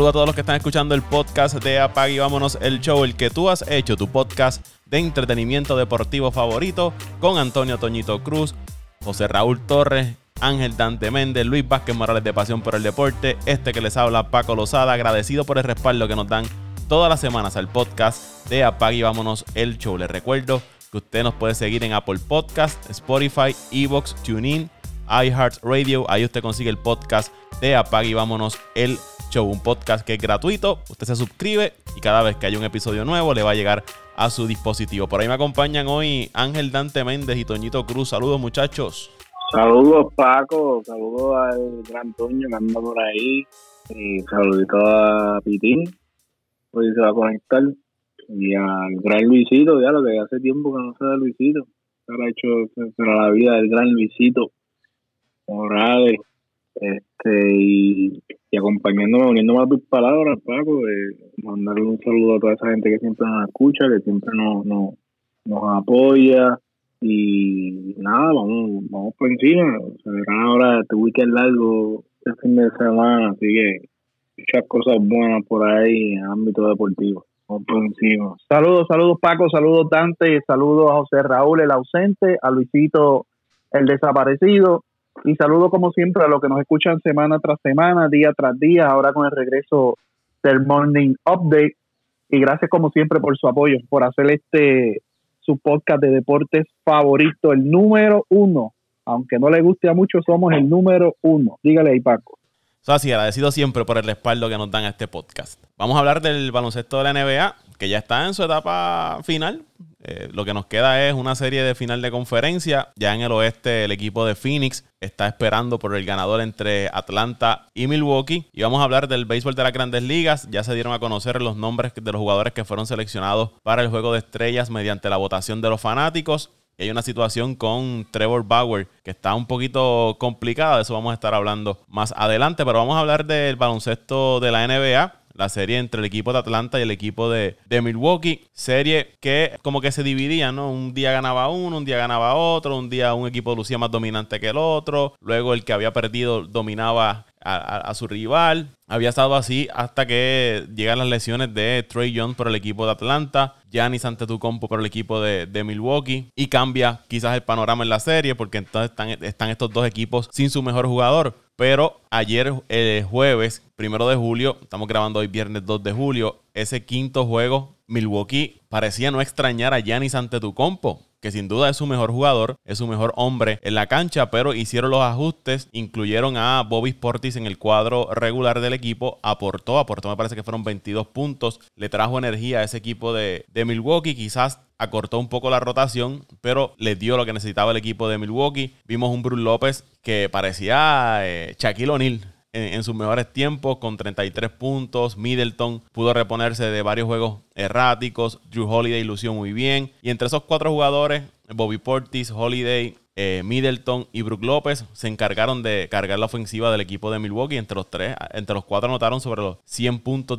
saludo a todos los que están escuchando el podcast de Apag y Vámonos el Show, el que tú has hecho, tu podcast de entretenimiento deportivo favorito, con Antonio Toñito Cruz, José Raúl Torres, Ángel Dante Méndez, Luis Vázquez Morales de Pasión por el Deporte, este que les habla Paco Lozada, agradecido por el respaldo que nos dan todas las semanas al podcast de Apag y Vámonos el Show. Les recuerdo que usted nos puede seguir en Apple Podcast, Spotify, Evox, TuneIn, iHeartRadio. Ahí usted consigue el podcast de Apag y Vámonos el Show, un podcast que es gratuito. Usted se suscribe y cada vez que haya un episodio nuevo le va a llegar a su dispositivo. Por ahí me acompañan hoy Ángel Dante Méndez y Toñito Cruz. Saludos, muchachos. Saludos, Paco. Saludos al gran Toño que anda por ahí. Y saluditos a Pitín. Hoy se va a conectar. Y al gran Luisito, ya lo que hace tiempo que no se da Luisito. Se ha hecho la vida del gran Luisito Morales. Este, y, y acompañándome, uniéndome a tus palabras, Paco, de mandarle un saludo a toda esa gente que siempre nos escucha, que siempre nos, nos, nos apoya. Y nada, vamos, vamos por encima. Se verán ahora este weekend largo, este fin de semana, así que muchas cosas buenas por ahí en el ámbito deportivo. Vamos por encima. Saludos, saludos Paco, saludos Dante, saludos a José Raúl el ausente, a Luisito el desaparecido y saludo como siempre a los que nos escuchan semana tras semana, día tras día, ahora con el regreso del Morning Update. Y gracias como siempre por su apoyo, por hacer este su podcast de deportes favorito, el número uno. Aunque no le guste a muchos, somos el número uno. Dígale ahí, Paco. So, así, agradecido siempre por el respaldo que nos dan a este podcast. Vamos a hablar del baloncesto de la NBA, que ya está en su etapa final. Eh, lo que nos queda es una serie de final de conferencia. Ya en el oeste, el equipo de Phoenix está esperando por el ganador entre Atlanta y Milwaukee. Y vamos a hablar del béisbol de las grandes ligas. Ya se dieron a conocer los nombres de los jugadores que fueron seleccionados para el juego de estrellas mediante la votación de los fanáticos. Y hay una situación con Trevor Bauer que está un poquito complicada. De eso vamos a estar hablando más adelante. Pero vamos a hablar del baloncesto de la NBA la serie entre el equipo de Atlanta y el equipo de, Milwaukee. Serie que como que se dividía, ¿no? Un día ganaba uno, un día ganaba otro, un día un equipo lucía más dominante que el otro, luego el que había perdido dominaba a, su rival. Había estado así hasta que llegan las lesiones de Trey Young por el equipo de Atlanta, Giannis Antetokounmpo por el equipo de, Milwaukee y cambia quizás el panorama en la serie porque entonces están, estos dos equipos sin su mejor jugador. Pero ayer, el jueves, primero de julio, estamos grabando hoy viernes 2 de julio, ese quinto juego, Milwaukee parecía no extrañar a Giannis Antetokounmpo que sin duda es su mejor jugador, es su mejor hombre en la cancha, pero hicieron los ajustes, incluyeron a Bobby Sportis en el cuadro regular del equipo, aportó, aportó me parece que fueron 22 puntos, le trajo energía a ese equipo de, de Milwaukee, quizás acortó un poco la rotación, pero le dio lo que necesitaba el equipo de Milwaukee. Vimos un Bruce López que parecía eh, Shaquille O'Neal en, sus mejores tiempos con 33 puntos. Middleton pudo reponerse de varios juegos erráticos. Drew Holiday lució muy bien. Y entre esos cuatro jugadores, Bobby Portis, Holiday, eh, Middleton y Brook López se encargaron de cargar la ofensiva del equipo de Milwaukee. Entre los tres, entre los cuatro anotaron sobre los 100 puntos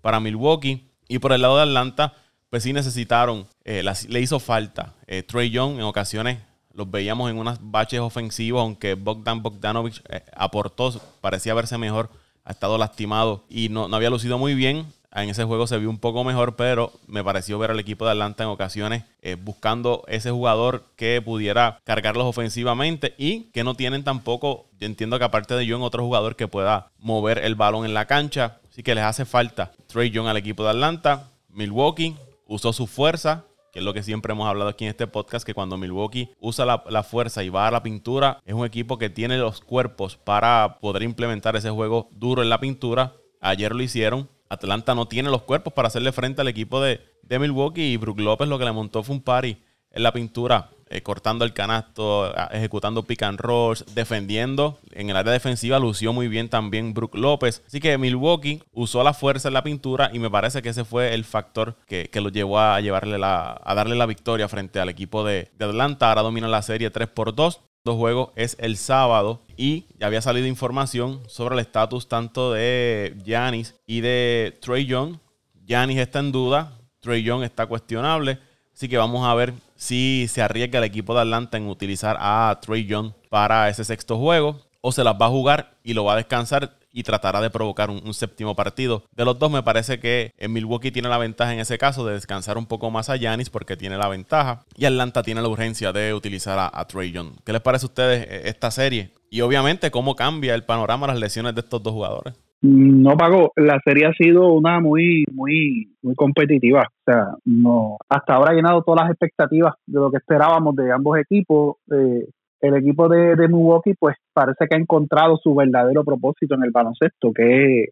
para Milwaukee. Y por el lado de Atlanta, pues sí necesitaron, eh, le hizo falta. Eh, Trey Young en ocasiones los veíamos en unas baches ofensivos, aunque Bogdan Bogdanovich eh, aportó, parecía verse mejor, ha estado lastimado y no, no, había lucido muy bien. En ese juego se vio un poco mejor, pero me pareció ver al equipo de Atlanta en ocasiones eh, buscando ese jugador que pudiera cargarlos ofensivamente y que no tienen tampoco, yo entiendo que aparte de John, otro jugador que pueda mover el balón en la cancha. Así que les hace falta Trey Young al equipo de Atlanta. Milwaukee usó su fuerza, que es lo que siempre hemos hablado aquí en este podcast, que cuando Milwaukee usa la, la, fuerza y va a la pintura, es un equipo que tiene los cuerpos para poder implementar ese juego duro en la pintura. Ayer lo hicieron. Atlanta no tiene los cuerpos para hacerle frente al equipo de, de Milwaukee y Brook López lo que le montó fue un party en la pintura eh, cortando el canasto, ejecutando pick and rolls, defendiendo. En el área defensiva lució muy bien también Brook López. Así que Milwaukee usó la fuerza en la pintura y me parece que ese fue el factor que, que lo llevó a, llevarle la, a darle la victoria frente al equipo de, de Atlanta. Ahora domina la serie 3 por 2 dos juegos es el sábado y ya había salido información sobre el estatus tanto de Giannis y de Trey Young. Giannis está en duda, Trey Young está cuestionable, así que vamos a ver si se arriesga el equipo de Atlanta en utilizar a Trey Young para ese sexto juego o se las va a jugar y lo va a descansar y tratará de provocar un, séptimo partido. De los dos me parece que en Milwaukee tiene la ventaja en ese caso de descansar un poco más a Yanis porque tiene la ventaja y Atlanta tiene la urgencia de utilizar a, a Trey Young. ¿Qué les parece a ustedes eh, esta serie? Y obviamente cómo cambia el panorama las lesiones de estos dos jugadores. No pagó. La serie ha sido una muy, muy, muy competitiva. O sea, no, hasta ahora ha llenado todas las expectativas de lo que esperábamos de ambos equipos. Eh, el equipo de, Milwaukee, pues parece que ha encontrado su verdadero propósito en el baloncesto, que es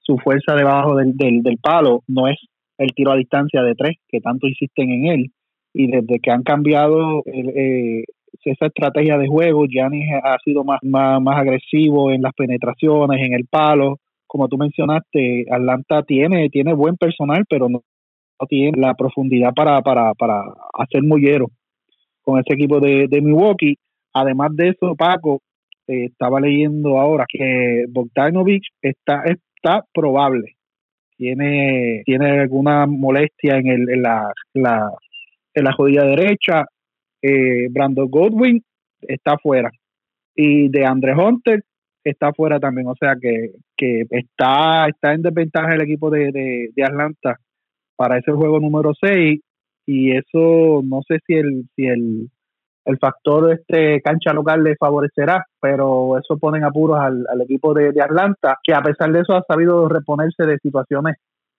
su fuerza debajo del, del, palo, no es el tiro a distancia de tres, que tanto insisten en él. Y desde que han cambiado eh, esa estrategia de juego, Giannis ha sido más, más, más agresivo en las penetraciones, en el palo como tú mencionaste, Atlanta tiene, tiene buen personal, pero no, tiene la profundidad para, para, para hacer mollero con ese equipo de, Milwaukee. Además de eso, Paco, eh, estaba leyendo ahora que Bogdanovich está, está probable. Tiene, tiene alguna molestia en, el, en, la, la, en la rodilla derecha. Eh, Brandon Godwin está fuera. Y de Andre Hunter está fuera también, o sea que, que está, está en desventaja el equipo de, de, Atlanta para ese juego número 6 y eso no sé si el si el, el factor de este cancha local le favorecerá, pero eso pone en apuros al, al equipo de, de, Atlanta, que a pesar de eso ha sabido reponerse de situaciones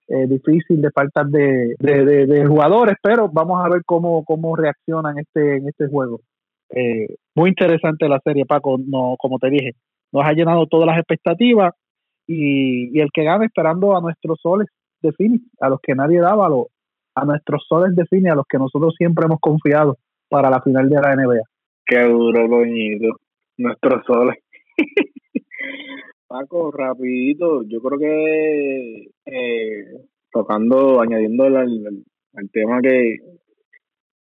eh, difíciles, de faltas de, de, de, jugadores, pero vamos a ver cómo, cómo reaccionan este, en este juego. Eh, muy interesante la serie, Paco, no, como te dije, nos ha llenado todas las expectativas y, el que gane esperando a nuestros soles de Fini, a los que nadie daba, a, nuestros soles de Fini, a los que nosotros siempre hemos confiado para la final de la NBA. Qué duro, doñito. Nuestros soles. Paco, rapidito, yo creo que eh, tocando, añadiendo al, al, tema que,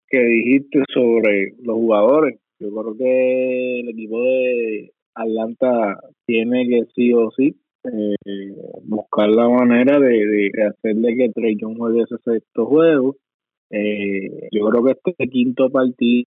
que dijiste sobre los jugadores, yo creo que el equipo de, Atlanta tiene que sí o sí eh, buscar la manera de, de hacerle que Trey Young juegue ese sexto juego. Eh, yo creo que este quinto partido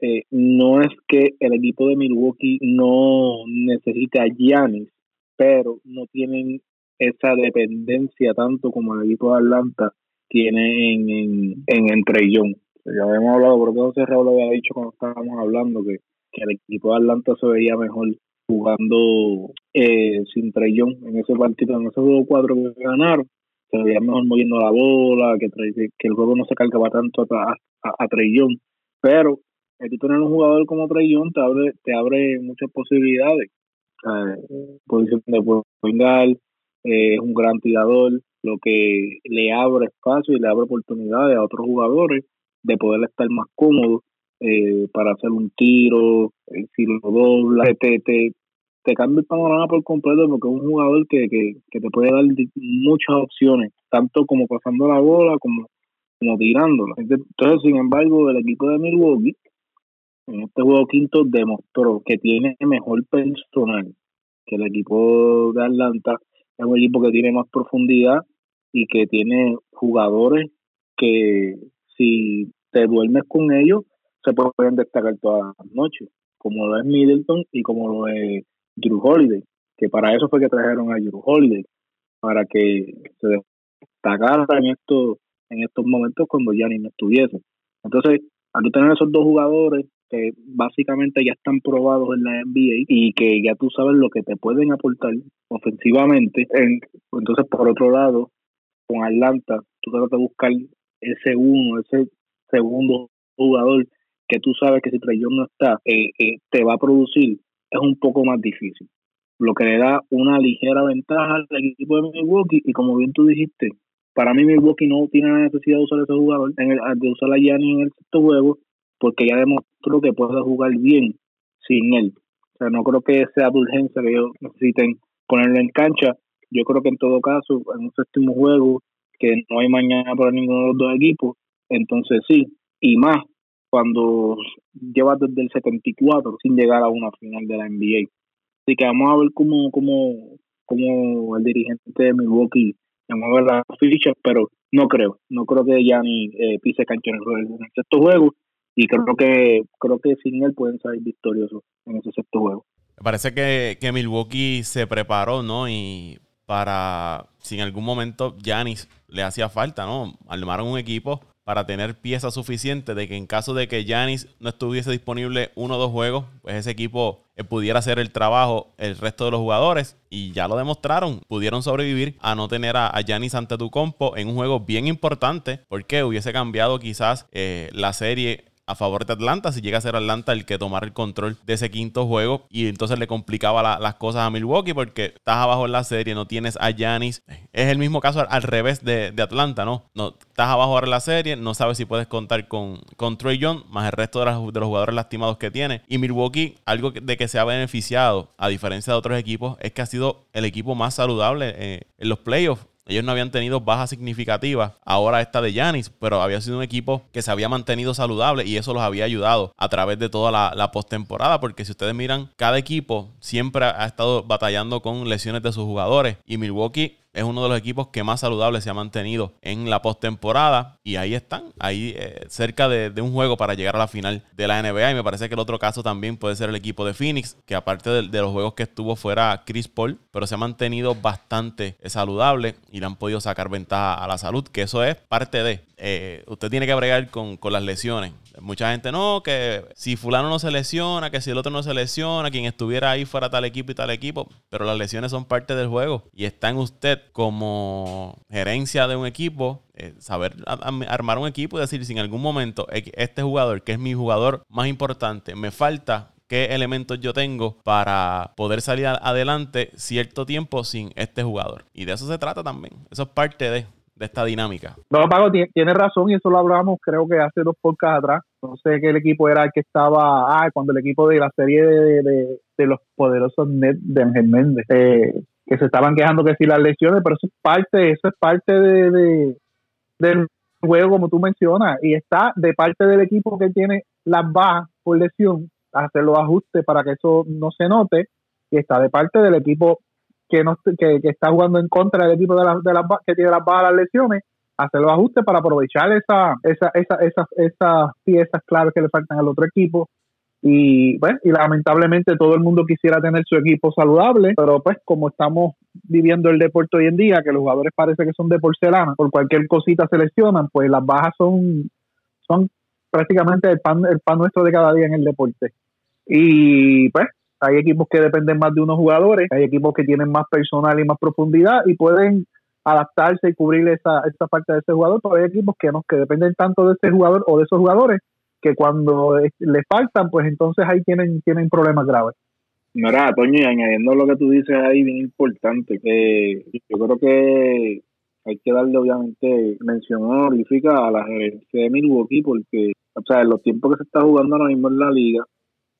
eh, no es que el equipo de Milwaukee no necesite a Giannis, pero no tienen esa dependencia tanto como el equipo de Atlanta tiene en, en, en, Trey Young. Ya habíamos hablado, creo que José Raúl lo había dicho cuando estábamos hablando que que el equipo de Atlanta se veía mejor jugando eh, sin Young en ese partido, en ese juego 4 que ganaron. Se veía mejor moviendo la bola, que, que el juego no se cargaba tanto a, a, a Pero el tener un jugador como Young te abre, te abre muchas posibilidades. Posición de Poingal, eh, es un gran tirador, lo que le abre espacio y le abre oportunidades a otros jugadores de poder estar más cómodos eh, para hacer un tiro, si lo dobla, te, te, te cambia el panorama por completo porque es un jugador que, que, que te puede dar muchas opciones, tanto como pasando la bola como, como tirándola. Entonces, sin embargo, el equipo de Milwaukee en este juego quinto demostró que tiene mejor personal que el equipo de Atlanta. Es un equipo que tiene más profundidad y que tiene jugadores que si te duermes con ellos, se pueden destacar todas las noches, como lo es Middleton y como lo es Drew Holiday, que para eso fue que trajeron a Drew Holiday, para que se destacara en estos, en estos momentos cuando ya ni no estuviese. Entonces, al tener esos dos jugadores que básicamente ya están probados en la NBA y que ya tú sabes lo que te pueden aportar ofensivamente, entonces por otro lado, con Atlanta, tú tratas de buscar ese uno, ese segundo jugador que tú sabes que si Trey no está, eh, eh, te va a producir, es un poco más difícil. Lo que le da una ligera ventaja al equipo de Milwaukee, y como bien tú dijiste, para mí Milwaukee no tiene la necesidad de usar ese jugador, en el, de usar a Gianni en el sexto juego, porque ya demostró que puede jugar bien sin él. O sea, no creo que sea de urgencia que ellos necesiten ponerlo en cancha. Yo creo que en todo caso, en un séptimo juego, que no hay mañana para ninguno de los dos equipos, entonces sí, y más cuando lleva desde el 74 sin llegar a una final de la NBA. Así que vamos a ver cómo, cómo, cómo el dirigente de Milwaukee mueve las fichas, pero no creo, no creo que ya ni eh, pise cancha en el, sexto juego y creo que creo que sin él pueden salir victoriosos en ese sexto juego. Me parece que, que Milwaukee se preparó, ¿no? Y para, si en algún momento Giannis le hacía falta, ¿no? Armaron un equipo para tener piezas suficientes de que en caso de que Giannis no estuviese disponible uno o dos juegos, pues ese equipo eh, pudiera hacer el trabajo el resto de los jugadores. Y ya lo demostraron, pudieron sobrevivir a no tener a, Giannis ante tu compo en un juego bien importante porque hubiese cambiado quizás eh, la serie a favor de Atlanta si llega a ser Atlanta el que tomara el control de ese quinto juego y entonces le complicaba las cosas a Milwaukee porque estás abajo en la serie, no tienes a Giannis. Es el mismo caso al, revés de, Atlanta, ¿no? no estás abajo ahora en la serie, no sabes si puedes contar con, con Trey Young más el resto de, los, de los jugadores lastimados que tiene. Y Milwaukee, algo de que se ha beneficiado, a diferencia de otros equipos, es que ha sido el equipo más saludable eh, en los playoffs. Ellos no habían tenido bajas significativas. Ahora esta de Yanis, pero había sido un equipo que se había mantenido saludable y eso los había ayudado a través de toda la, la postemporada. Porque si ustedes miran, cada equipo siempre ha estado batallando con lesiones de sus jugadores. Y Milwaukee es uno de los equipos que más saludable se ha mantenido en la postemporada. Y ahí están, ahí eh, cerca de, un juego para llegar a la final de la NBA. Y me parece que el otro caso también puede ser el equipo de Phoenix, que aparte de, los juegos que estuvo fuera Chris Paul, pero se ha mantenido bastante saludable y le han podido sacar ventaja a la salud, que eso es parte de. Eh, usted tiene que bregar con, con las lesiones. Mucha gente no, que si fulano no se lesiona, que si el otro no se lesiona, quien estuviera ahí fuera tal equipo y tal equipo, pero las lesiones son parte del juego y está en usted como gerencia de un equipo, eh, saber armar un equipo y decir si en algún momento este jugador, que es mi jugador más importante, me falta qué elementos yo tengo para poder salir adelante cierto tiempo sin este jugador. Y de eso se trata también. Eso es parte de de esta dinámica. No, Pago, tiene razón y eso lo hablamos creo que hace dos podcasts atrás. No sé qué el equipo era el que estaba, ah, cuando el equipo de la serie de, de, los poderosos Net de Ángel Méndez, eh, que se estaban quejando que si las lesiones, pero eso es parte, eso es parte de, del juego como tú mencionas y está de parte del equipo que tiene las bajas por lesión, hacer los ajustes para que eso no se note y está de parte del equipo que, no, está jugando en contra del equipo de, las de las que tiene las bajas las lesiones, hacer los ajustes para aprovechar esa, esa, esa, esas, esas piezas claves que le faltan al otro equipo. Y, bueno, y lamentablemente todo el mundo quisiera tener su equipo saludable, pero pues como estamos viviendo el deporte hoy en día, que los jugadores parece que son de porcelana, por cualquier cosita se lesionan, pues las bajas son, son prácticamente el pan, el pan nuestro de cada día en el deporte. Y pues hay equipos que dependen más de unos jugadores, hay equipos que tienen más personal y más profundidad y pueden adaptarse y cubrir esa, esa parte de ese jugador, pero hay equipos que no, que dependen tanto de ese jugador o de esos jugadores que cuando le faltan, pues entonces ahí tienen, problemas graves. Mira, Toño, y añadiendo lo que tú dices ahí, bien importante, que yo creo que hay que darle obviamente mención honorífica a la gerencia de Milwaukee porque, o sea, en los tiempos que se está jugando ahora mismo en la liga,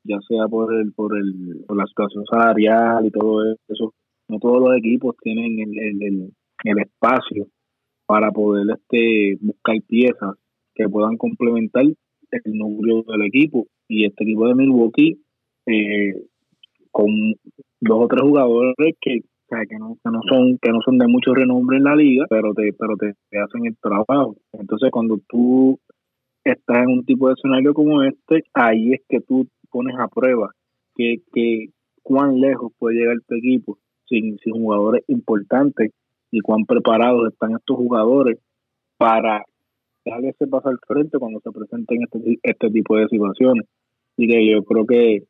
ya sea por el, por el por la situación salarial y todo eso no todos los equipos tienen el, el, el, espacio para poder este buscar piezas que puedan complementar el núcleo del equipo. Y este equipo de Milwaukee eh, con dos o tres jugadores que que no, que no son que no son de mucho renombre en la liga pero te pero te, te hacen el trabajo. Entonces cuando tú estás en un tipo de escenario como este ahí es que tú pones a prueba que, que cuán lejos puede llegar tu equipo sin, sin jugadores importantes y cuán preparados están estos jugadores para darle ese paso al frente cuando se presenten este, este tipo de situaciones. Y que yo creo que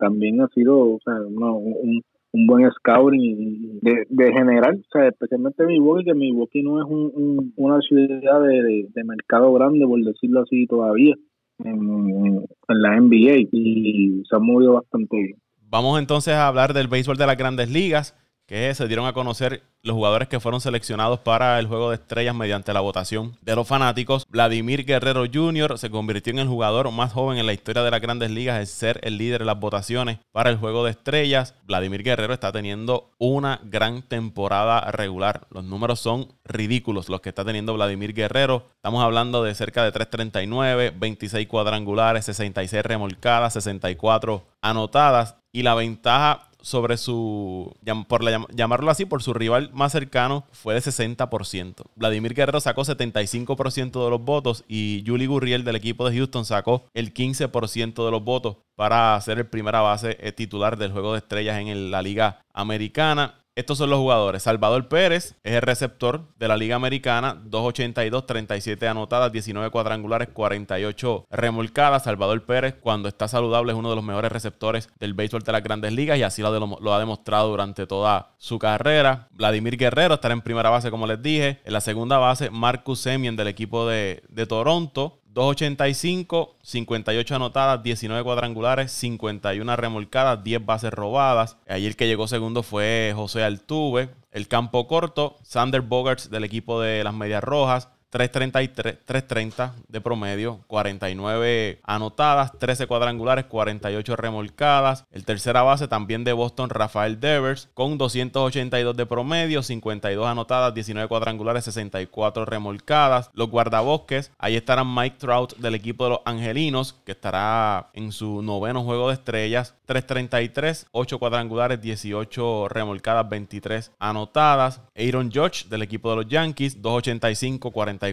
también ha sido o sea, un, un buen scouting de, de general, o sea, especialmente Milwaukee, que Milwaukee no es un, una ciudad de, de mercado grande, por decirlo así, todavía en, la NBA y se ha movido bastante bien. Vamos entonces a hablar del béisbol de las grandes ligas que se dieron a conocer los jugadores que fueron seleccionados para el juego de estrellas mediante la votación de los fanáticos. Vladimir Guerrero Jr. se convirtió en el jugador más joven en la historia de las grandes ligas en ser el líder de las votaciones para el juego de estrellas. Vladimir Guerrero está teniendo una gran temporada regular. Los números son ridículos los que está teniendo Vladimir Guerrero. Estamos hablando de cerca de 339, 26 cuadrangulares, 66 remolcadas, 64 anotadas y la ventaja sobre su, por llamarlo así, por su rival más cercano fue de 60%. Vladimir Guerrero sacó 75% de los votos y Julie Gurriel del equipo de Houston sacó el 15% de los votos para ser el primera base eh, titular del juego de estrellas en la Liga Americana. Estos son los jugadores. Salvador Pérez es el receptor de la Liga Americana. 282, 37 anotadas, 19 cuadrangulares, 48 remolcadas. Salvador Pérez, cuando está saludable, es uno de los mejores receptores del béisbol de las grandes ligas y así lo, ha demostrado durante toda su carrera. Vladimir Guerrero estará en primera base, como les dije. En la segunda base, Marcus Semien del equipo de, de Toronto. 2.85, 58 anotadas, 19 cuadrangulares, 51 remolcadas, 10 bases robadas. Ayer el que llegó segundo fue José Altuve. El campo corto, Sander Bogarts del equipo de las Medias Rojas, 3.30 de promedio, 49 anotadas, 13 cuadrangulares, 48 remolcadas. El tercera base también de Boston, Rafael Devers, con 282 de promedio, 52 anotadas, 19 cuadrangulares, 64 remolcadas. Los guardabosques, ahí estarán Mike Trout del equipo de los Angelinos, que estará en su noveno juego de estrellas, 3.33, 8 cuadrangulares, 18 remolcadas, 23 anotadas. Aaron George del equipo de los Yankees, 2.85, 40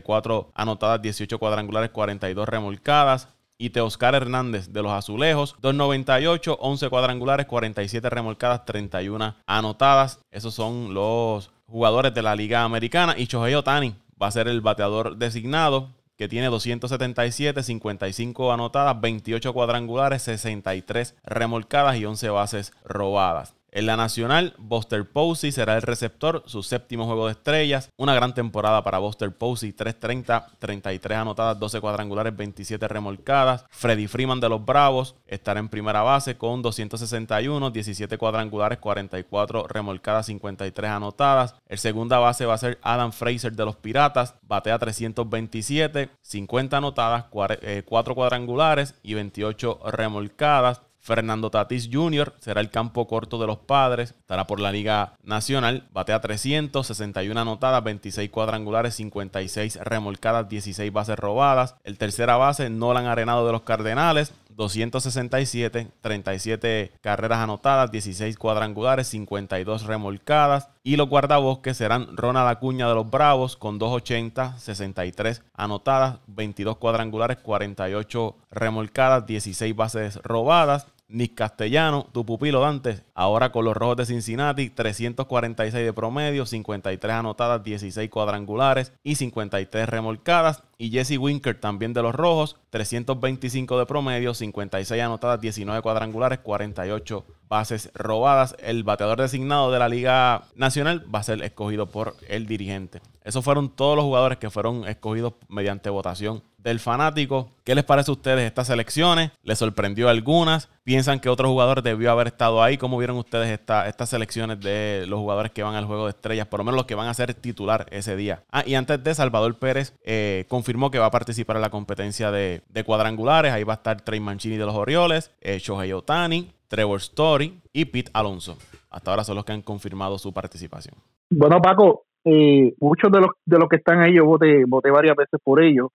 anotadas, 18 cuadrangulares, 42 remolcadas. Y Teoscar Hernández de los Azulejos, 2.98, 11 cuadrangulares, 47 remolcadas, 31 anotadas. Esos son los jugadores de la Liga Americana. Y Shohei Otani va a ser el bateador designado, que tiene 277, 55 anotadas, 28 cuadrangulares, 63 remolcadas y 11 bases robadas. En la nacional, Buster Posey será el receptor, su séptimo juego de estrellas. Una gran temporada para Buster Posey, 330, 33 anotadas, 12 cuadrangulares, 27 remolcadas. Freddy Freeman de los Bravos estará en primera base con 261, 17 cuadrangulares, 44 remolcadas, 53 anotadas. El segunda base va a ser Adam Fraser de los Piratas, batea 327, 50 anotadas, 4 eh, cuadrangulares y 28 remolcadas. Fernando Tatis Jr. será el campo corto de los padres. Estará por la Liga Nacional. Batea 300, 61 anotadas, 26 cuadrangulares, 56 remolcadas, 16 bases robadas. El tercera base, Nolan Arenado de los Cardenales. 267, 37 carreras anotadas, 16 cuadrangulares, 52 remolcadas. Y los guardabosques serán Ronald Acuña de los Bravos con 280, 63 anotadas, 22 cuadrangulares, 48 remolcadas, 16 bases robadas. Nick Castellano, tu pupilo Dante, ahora con los Rojos de Cincinnati, 346 de promedio, 53 anotadas, 16 cuadrangulares y 53 remolcadas. Y Jesse Winker también de los Rojos, 325 de promedio, 56 anotadas, 19 cuadrangulares, 48 bases robadas. El bateador designado de la Liga Nacional va a ser escogido por el dirigente. Esos fueron todos los jugadores que fueron escogidos mediante votación del fanático. ¿Qué les parece a ustedes estas selecciones? ¿Les sorprendió algunas? ¿Piensan que otro jugador debió haber estado ahí? ¿Cómo vieron ustedes estas selecciones de los jugadores que van al juego de estrellas? Por lo menos los que van a ser titular ese día. Ah, y antes de Salvador Pérez eh, confirmó que va a participar en la competencia de, cuadrangulares. Ahí va a estar Trey Mancini de los Orioles, eh, Shohei Otani, Trevor Story y Pete Alonso. Hasta ahora son los que han confirmado su participación. Bueno, Paco, eh, muchos de los, de los que están ahí yo voté, voté varias veces por ellos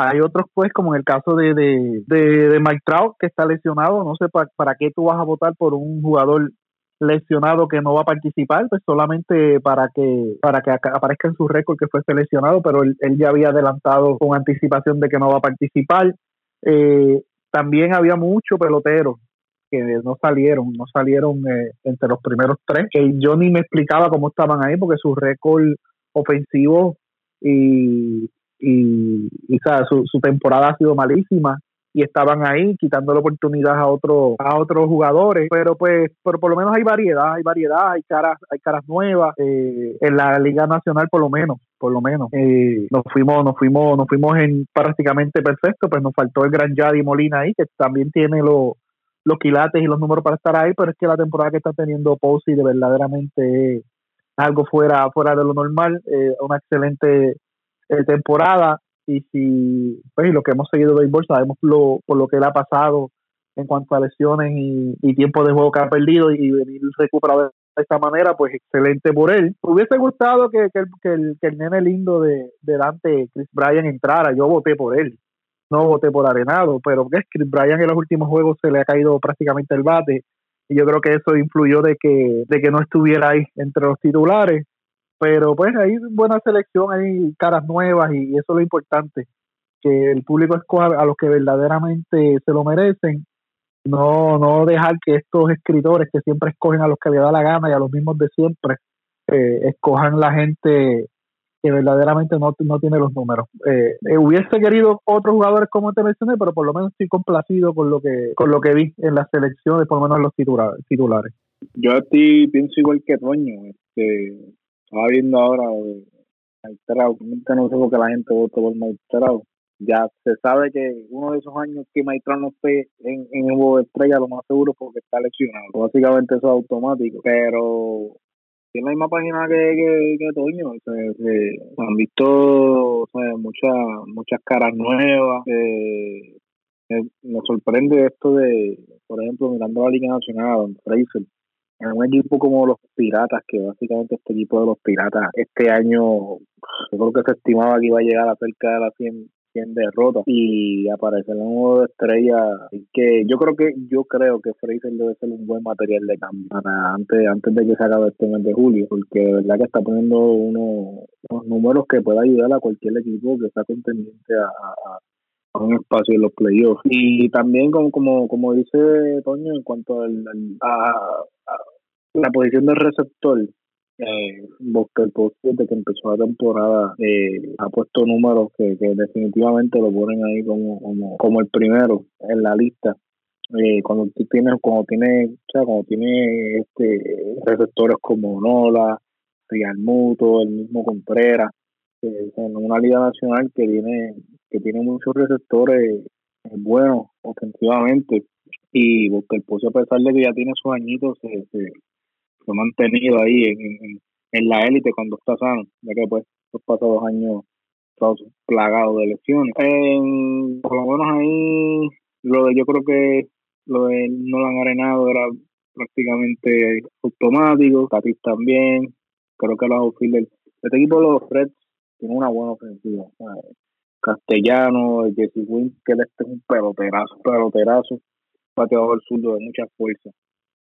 hay otros, pues, como en el caso de, de, de, Mike Trout, que está lesionado. No sé para qué tú vas a votar por un jugador lesionado que no va a participar, pues solamente para que para que aparezca en su récord que fue seleccionado, pero él, ya había adelantado con anticipación de que no va a participar. Eh, también había muchos peloteros que no salieron, no salieron eh, entre los primeros tres, que yo ni me explicaba cómo estaban ahí, porque su récord ofensivo y, y, Su, su, temporada ha sido malísima y estaban ahí quitando la oportunidad a otros a otros jugadores pero pues pero por lo menos hay variedad hay variedad hay caras hay caras nuevas eh, en la liga nacional por lo menos por lo menos eh, nos fuimos nos fuimos nos fuimos en prácticamente perfecto pues nos faltó el gran Yadi Molina ahí que también tiene los los quilates y los números para estar ahí pero es que la temporada que está teniendo Posey de verdaderamente es algo fuera fuera de lo normal eh, una excelente eh, temporada y si pues lo que hemos seguido de béisbol sabemos lo, por lo que él ha pasado en cuanto a lesiones y, tiempo de juego que ha perdido y venir recuperado de esta manera, pues excelente por él. Me hubiese gustado que, que, el, que, el, nene lindo de, de Dante, Chris Bryan, entrara. Yo voté por él, no voté por Arenado, pero que Chris Bryan en los últimos juegos se le ha caído prácticamente el bate y yo creo que eso influyó de que, de que no estuviera ahí entre los titulares. Pero pues hay buena selección, hay caras nuevas y, eso es lo importante, que el público escoja a los que verdaderamente se lo merecen, no, no dejar que estos escritores que siempre escogen a los que le da la gana y a los mismos de siempre, eh, escojan la gente que verdaderamente no, no tiene los números. Eh, eh, hubiese querido otros jugadores como te mencioné, pero por lo menos estoy complacido con lo que con lo que vi en las selecciones, por lo menos en los titulares. titulares. Yo a ti pienso igual que Toño. Este, estaba viendo ahora Maitrao, no sé por qué la gente votó por Maitrao. Ya se sabe que uno de esos años que Maitrao no esté en, en el estrella, lo más seguro porque está lesionado. Básicamente eso es automático. Pero tiene la misma página que, que, Toño. Se, han visto muchas muchas caras nuevas. me sorprende esto de, por ejemplo, mirando la Liga Nacional, Fraser, en un equipo como los Piratas, que básicamente este equipo de los Piratas, este año, yo creo que se estimaba que iba a llegar a cerca de las 100, 100 derrotas y aparecer en nuevo de estrella que yo creo que yo creo que Fraser debe ser un buen material de cambio para antes antes de que se acabe este mes de julio porque de verdad que está poniendo unos, números que puede ayudar a cualquier equipo que está contendiente a, un espacio en los playoffs. Y también como como como dice Toño en cuanto al, a, la posición del receptor eh, Post desde que empezó la temporada eh, ha puesto números que, definitivamente lo ponen ahí como, como, como el primero en la lista. Eh, cuando tienes cuando tiene o sea, cuando tiene este receptores como Nola Real Muto el mismo Contreras eh, en una liga nacional que tiene que tiene muchos receptores eh, buenos ofensivamente y porque el Pozo a pesar de que ya tiene sus añitos se, se, se ha mantenido ahí en, en, la élite cuando está sano, ya que pues los pasados años plagados de lesiones. por lo menos ahí, lo de yo creo que lo de Nolan Arenado era prácticamente automático, Tatis también, creo que los outfielders, este equipo de los Reds tiene una buena ofensiva. Castellano, Jesse Wynn, que este es un peloterazo, peloterazo, bateador zurdo de mucha fuerza.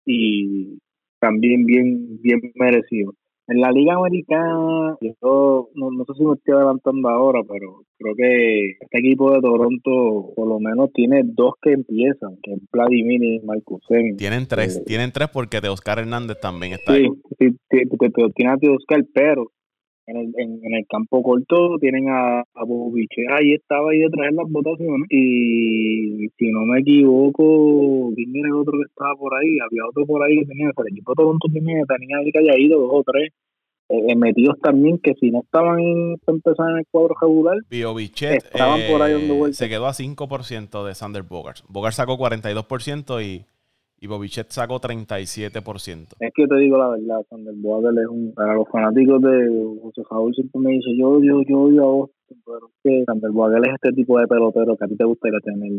Y también bien, bien merecido. En la Liga Americana, yo no, no, sé si me estoy adelantando ahora, pero creo que este equipo de Toronto por lo menos tiene dos que empiezan, que es Vladimir y Marcus Tienen tres, eh, tienen tres porque Oscar Hernández también está ahí. Sí, sí, tiene a Oscar, pero en el, en, el campo corto tienen a, a ahí estaba ahí detrás de las votaciones. Y si no me equivoco quién era el otro que estaba por ahí. Había otro por ahí que tenía el equipo Toronto tenía, tenía ahí ido dos o tres. Eh, eh, metidos también que si no estaban en, empezar en el cuadro regular estaban por ahí donde se quedó a 5% de Sander Bogart Bogart sacó 42% y y Bobichet sacó 37%. Es que te digo la verdad, Sander Boadel es un. Para los fanáticos de José Raúl siempre me dice: Yo odio, yo odio a Boston, pero es que Sander Boadel es este tipo de pelotero que a ti te gustaría tener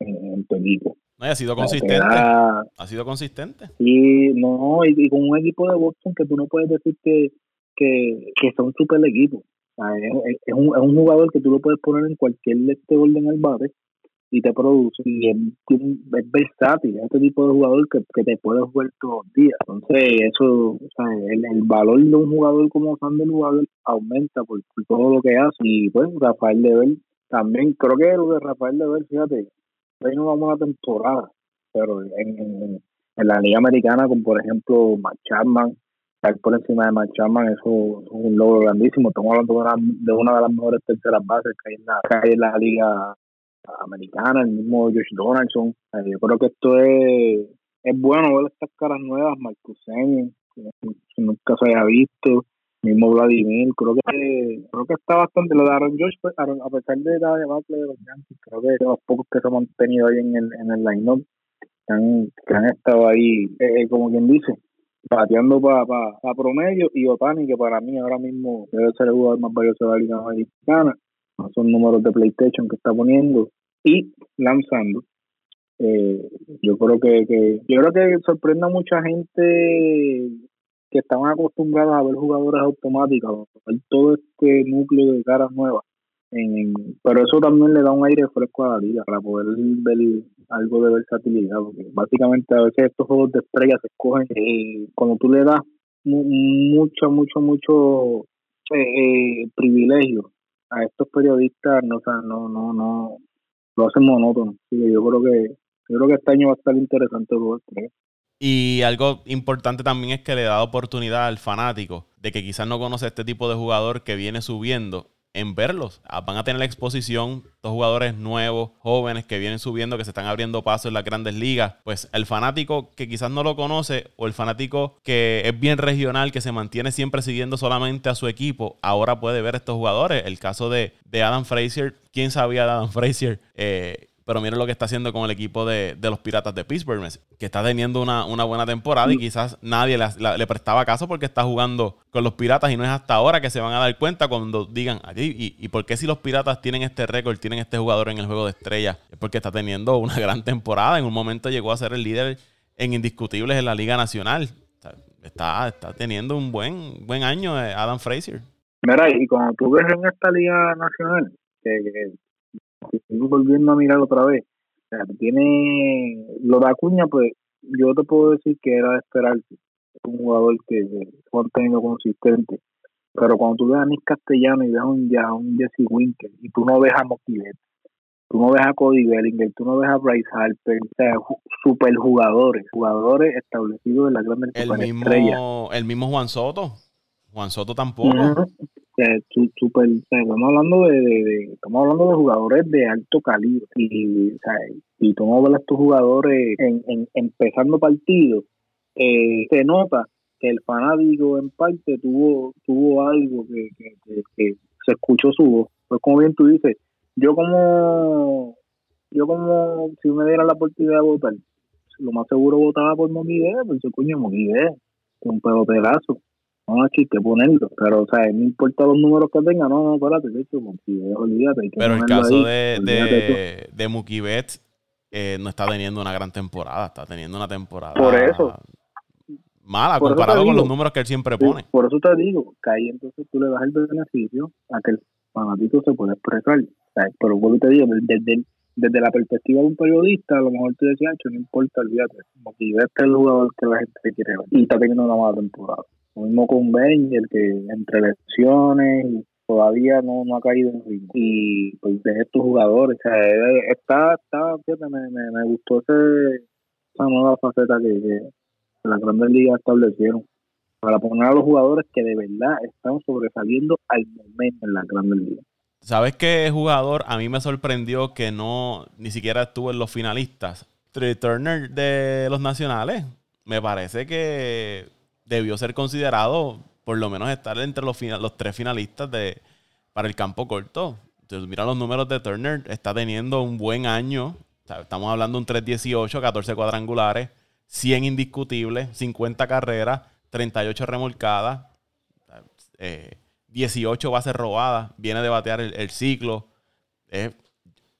en, tu equipo. No, y ha sido consistente. ha sido consistente. Sí, no, y, con un equipo de Boston que tú no puedes decir que, que, que son super equipos. es, un, es un jugador que tú lo puedes poner en cualquier este orden al bate y te produce y es, versátil, es este tipo de jugador que, te puede jugar todos los días. Entonces, eso, o sea, el, el valor de un jugador como Sander aumenta por, todo lo que hace. Y pues, Rafael Level también, creo que lo de Rafael Level, fíjate, ahí no vamos a temporada, pero en, en, la Liga Americana, como por ejemplo, Matt estar por encima de Matt eso, es un logro grandísimo. Estamos hablando de una de las mejores terceras bases que hay en la, que hay en la liga americana, el mismo Josh Donaldson. Eh, yo creo que esto es, es bueno ver estas caras nuevas, Marcus que nunca se haya visto, mismo Vladimir, creo que creo que está bastante, lo de Aaron Josh, pues, a pesar de la debacle de los Yankees, creo que los pocos que se han mantenido ahí en el, en el line-up, que han, que han estado ahí, eh, eh, como quien dice, bateando para pa, promedio, y Otani, que para mí ahora mismo debe ser el jugador más valioso de la Liga Americana, son números de PlayStation que está poniendo y lanzando. Eh, yo creo que, yo creo que sorprende a mucha gente que estaban acostumbrados a ver jugadores automáticos, a ver todo este núcleo de caras nuevas pero eso también le da un aire fresco a la liga para poder ver algo de versatilidad, porque básicamente a veces estos juegos de estrellas se escogen eh, cuando tú le das mucho, mucho, mucho eh, privilegio a estos periodistas, no, o no, no, no, lo hacen monótono. yo creo que yo creo que este año va a estar interesante juego de estrellas. Y algo importante también es que le da oportunidad al fanático de que quizás no conoce este tipo de jugador que viene subiendo en verlos. Ah, van a tener la exposición, dos jugadores nuevos, jóvenes que vienen subiendo, que se están abriendo paso en las grandes ligas. Pues el fanático que quizás no lo conoce o el fanático que es bien regional, que se mantiene siempre siguiendo solamente a su equipo, ahora puede ver estos jugadores. El caso de, de Adam Frazier, ¿quién sabía de Adam Frazier? Eh, pero miren lo que está haciendo con el equipo de, los Piratas de Pittsburgh, que está teniendo una, buena temporada y quizás nadie le, prestaba caso porque está jugando con los Piratas y no es hasta ahora que se van a dar cuenta cuando digan, ¿y, y por qué si los Piratas tienen este récord, tienen este jugador en el juego de estrellas? Es porque está teniendo una gran temporada. En un momento llegó a ser el líder en indiscutibles en la Liga Nacional. Está, está teniendo un buen, buen año eh, Adam Frazier. Mira, y cuando tú ves en esta Liga Nacional, que estoy volviendo a mirar otra vez, o sea, tiene lo de Acuña, pues yo te puedo decir que era de esperar un jugador que es contenido consistente. Pero cuando tú ves a Nick Castellano y ves a un, ya, un Jesse Winker y tú no ves a Motivet, tú no ves a Cody Bellinger, tú no ves a Bryce Harper, o sea, super jugadores, jugadores establecidos en la gran el mismo, el mismo Juan Soto. Juan Soto tampoco. Super, estamos hablando de, estamos hablando de jugadores de alto calibre. Y o sea, y tú no estos jugadores en, empezando partidos eh, se nota que el fanático en parte tuvo tuvo algo que, que, se escuchó su voz. Pues como bien tú dices yo como yo como si me diera la oportunidad de votar lo más seguro votaba por Moquide porque coño Moquide un peloterazo no aquí que ponerlo, pero o sea, no importa los números que tenga, no, no, espérate, de hecho, olvídate. Pero el caso de, de, de Mukibet eh, no está teniendo una gran temporada, está teniendo una temporada por eso mala comparado con los números que él siempre pone. por eso te digo, que ahí entonces tú le das el beneficio a que el fanático se pueda expresar. O sea, pero vuelvo te digo, desde, desde la perspectiva de un periodista, a lo mejor tú decías, no importa, olvídate, Mukibet es el jugador que la gente quiere ver y está teniendo una mala temporada. Lo mismo con el que entre lesiones todavía no, no ha caído en ritmo. Y pues de estos jugadores, o sea, está, está, fíjate, me, me, gustó ese, esa nueva faceta que, que las grandes ligas establecieron para poner a los jugadores que de verdad están sobresaliendo al momento en las grandes ligas. ¿Sabes qué jugador a mí me sorprendió que no ni siquiera estuvo en los finalistas? Trey Turner de los nacionales. Me parece que debió ser considerado por lo menos estar entre los, tres finalistas de, para el campo corto. Entonces, mira los números de Turner, está teniendo un buen año. estamos hablando de un 3-18, 14 cuadrangulares, 100 indiscutibles, 50 carreras, 38 remolcadas, 18 eh, bases robadas. Viene de batear el, ciclo. Es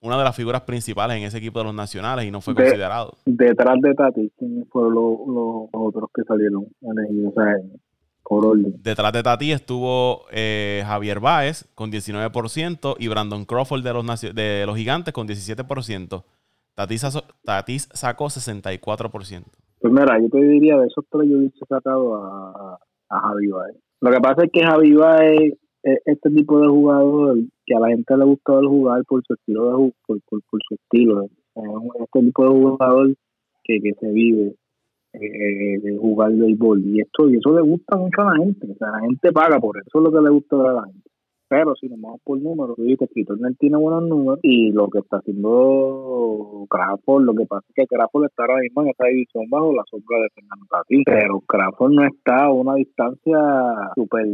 una de las figuras principales en ese equipo de los nacionales y no fue considerado. Detrás de Tati, ¿quiénes fueron los, otros que salieron elegidos? Detrás de Tati estuvo eh, Javier Báez con 19% y Brandon Crawford de los, de los Gigantes con 17%. Tatis, Tatis sacó 64%. Pues mira, yo te diría de esos tres yo hubiese sacado a, a Javi Baez. Lo que pasa es que Javi Baez este tipo de jugador que a la gente le gusta el jugar por su estilo de por, por, su estilo. Este tipo de jugador que, se vive eh, de jugar béisbol. Y esto y eso le gusta mucho a la gente. O sea la gente paga por eso es lo que le gusta a la gente. Pero si nos vamos por números, dices que Turner tiene buenos números y lo que está haciendo Crawford, lo que pasa es que Crawford está ahora mismo en esta división bajo la sombra de Fernando Tatís, pero Crawford no está a una distancia súper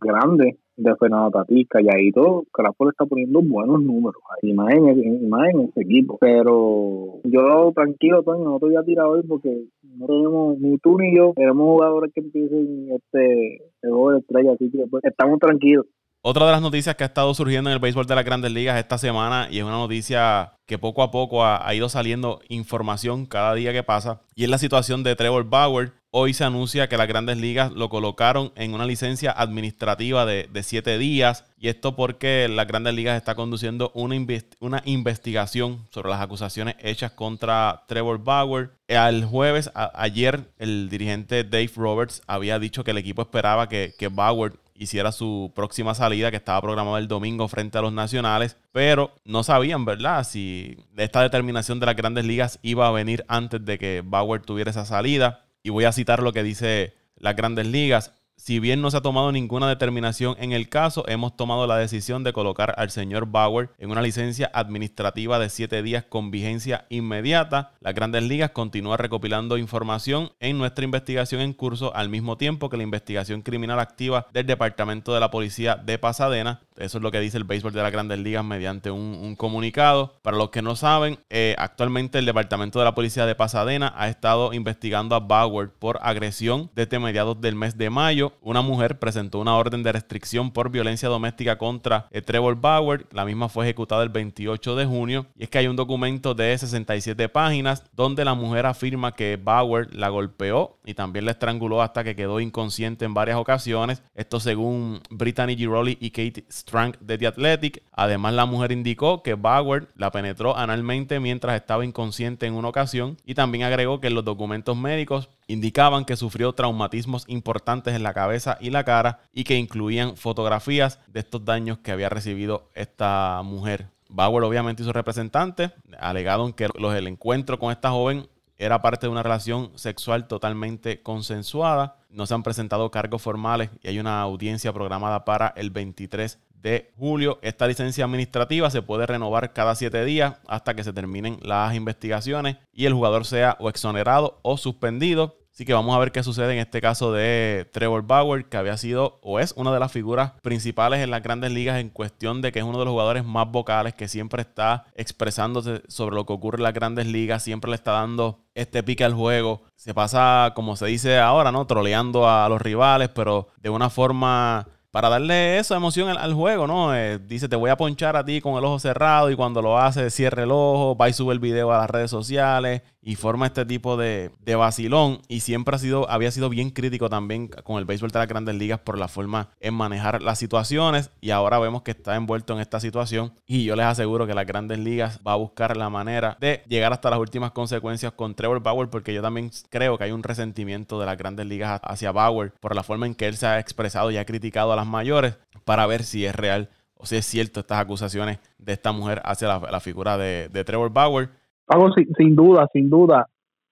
grande de Fernando Tatís, calladito, Crawford está poniendo buenos números, y más en, ese equipo, pero yo tranquilo, Toño, no te voy a tirar hoy porque no tenemos, ni tú ni yo, tenemos jugadores que empiecen este, juego de estrella, así que pues, estamos tranquilos Otra de las noticias que ha estado surgiendo en el béisbol de las grandes ligas esta semana y es una noticia que poco a poco ha, ido saliendo información cada día que pasa y es la situación de Trevor Bauer. Hoy se anuncia que las grandes ligas lo colocaron en una licencia administrativa de, siete días y esto porque las grandes ligas está conduciendo una, una investigación sobre las acusaciones hechas contra Trevor Bauer. Al jueves, ayer, el dirigente Dave Roberts había dicho que el equipo esperaba que, que Bauer hiciera su próxima salida que estaba programada el domingo frente a los nacionales, pero no sabían, ¿verdad? Si esta determinación de las grandes ligas iba a venir antes de que Bauer tuviera esa salida. Y voy a citar lo que dice las grandes ligas. Si bien no se ha tomado ninguna determinación en el caso, hemos tomado la decisión de colocar al señor Bauer en una licencia administrativa de siete días con vigencia inmediata. Las grandes ligas continúan recopilando información en nuestra investigación en curso al mismo tiempo que la investigación criminal activa del Departamento de la Policía de Pasadena. Eso es lo que dice el béisbol de las grandes ligas mediante un, comunicado. Para los que no saben, eh, actualmente el Departamento de la Policía de Pasadena ha estado investigando a Bauer por agresión desde mediados del mes de mayo una mujer presentó una orden de restricción por violencia doméstica contra eh, Trevor Bauer. La misma fue ejecutada el 28 de junio. Y es que hay un documento de 67 páginas donde la mujer afirma que Bauer la golpeó y también la estranguló hasta que quedó inconsciente en varias ocasiones. Esto según Brittany Giroli y Kate Strang de The Athletic. Además, la mujer indicó que Bauer la penetró analmente mientras estaba inconsciente en una ocasión y también agregó que los documentos médicos indicaban que sufrió traumatismos importantes en la cabeza y la cara y que incluían fotografías de estos daños que había recibido esta mujer. Bauer obviamente y su representante alegaron que los, el encuentro con esta joven era parte de una relación sexual totalmente consensuada. No se han presentado cargos formales y hay una audiencia programada para el 23 de julio. Esta licencia administrativa se puede renovar cada siete días hasta que se terminen las investigaciones y el jugador sea o exonerado o suspendido. Así que vamos a ver qué sucede en este caso de Trevor Bauer, que había sido o es una de las figuras principales en las grandes ligas en cuestión de que es uno de los jugadores más vocales, que siempre está expresándose sobre lo que ocurre en las grandes ligas, siempre le está dando este pique al juego. Se pasa, como se dice ahora, ¿no? Troleando a los rivales, pero de una forma para darle esa emoción al, juego, ¿no? Eh, dice, te voy a ponchar a ti con el ojo cerrado y cuando lo hace, cierre el ojo, va y sube el video a las redes sociales y forma este tipo de, de, vacilón. Y siempre ha sido, había sido bien crítico también con el béisbol de las grandes ligas por la forma en manejar las situaciones. Y ahora vemos que está envuelto en esta situación. Y yo les aseguro que las grandes ligas va a buscar la manera de llegar hasta las últimas consecuencias con Trevor Bauer, porque yo también creo que hay un resentimiento de las grandes ligas hacia Bauer por la forma en que él se ha expresado y ha criticado a las mayores para ver si es real o si es cierto estas acusaciones de esta mujer hacia la, figura de, de Trevor Bauer. Pago, sin, sin duda, sin duda.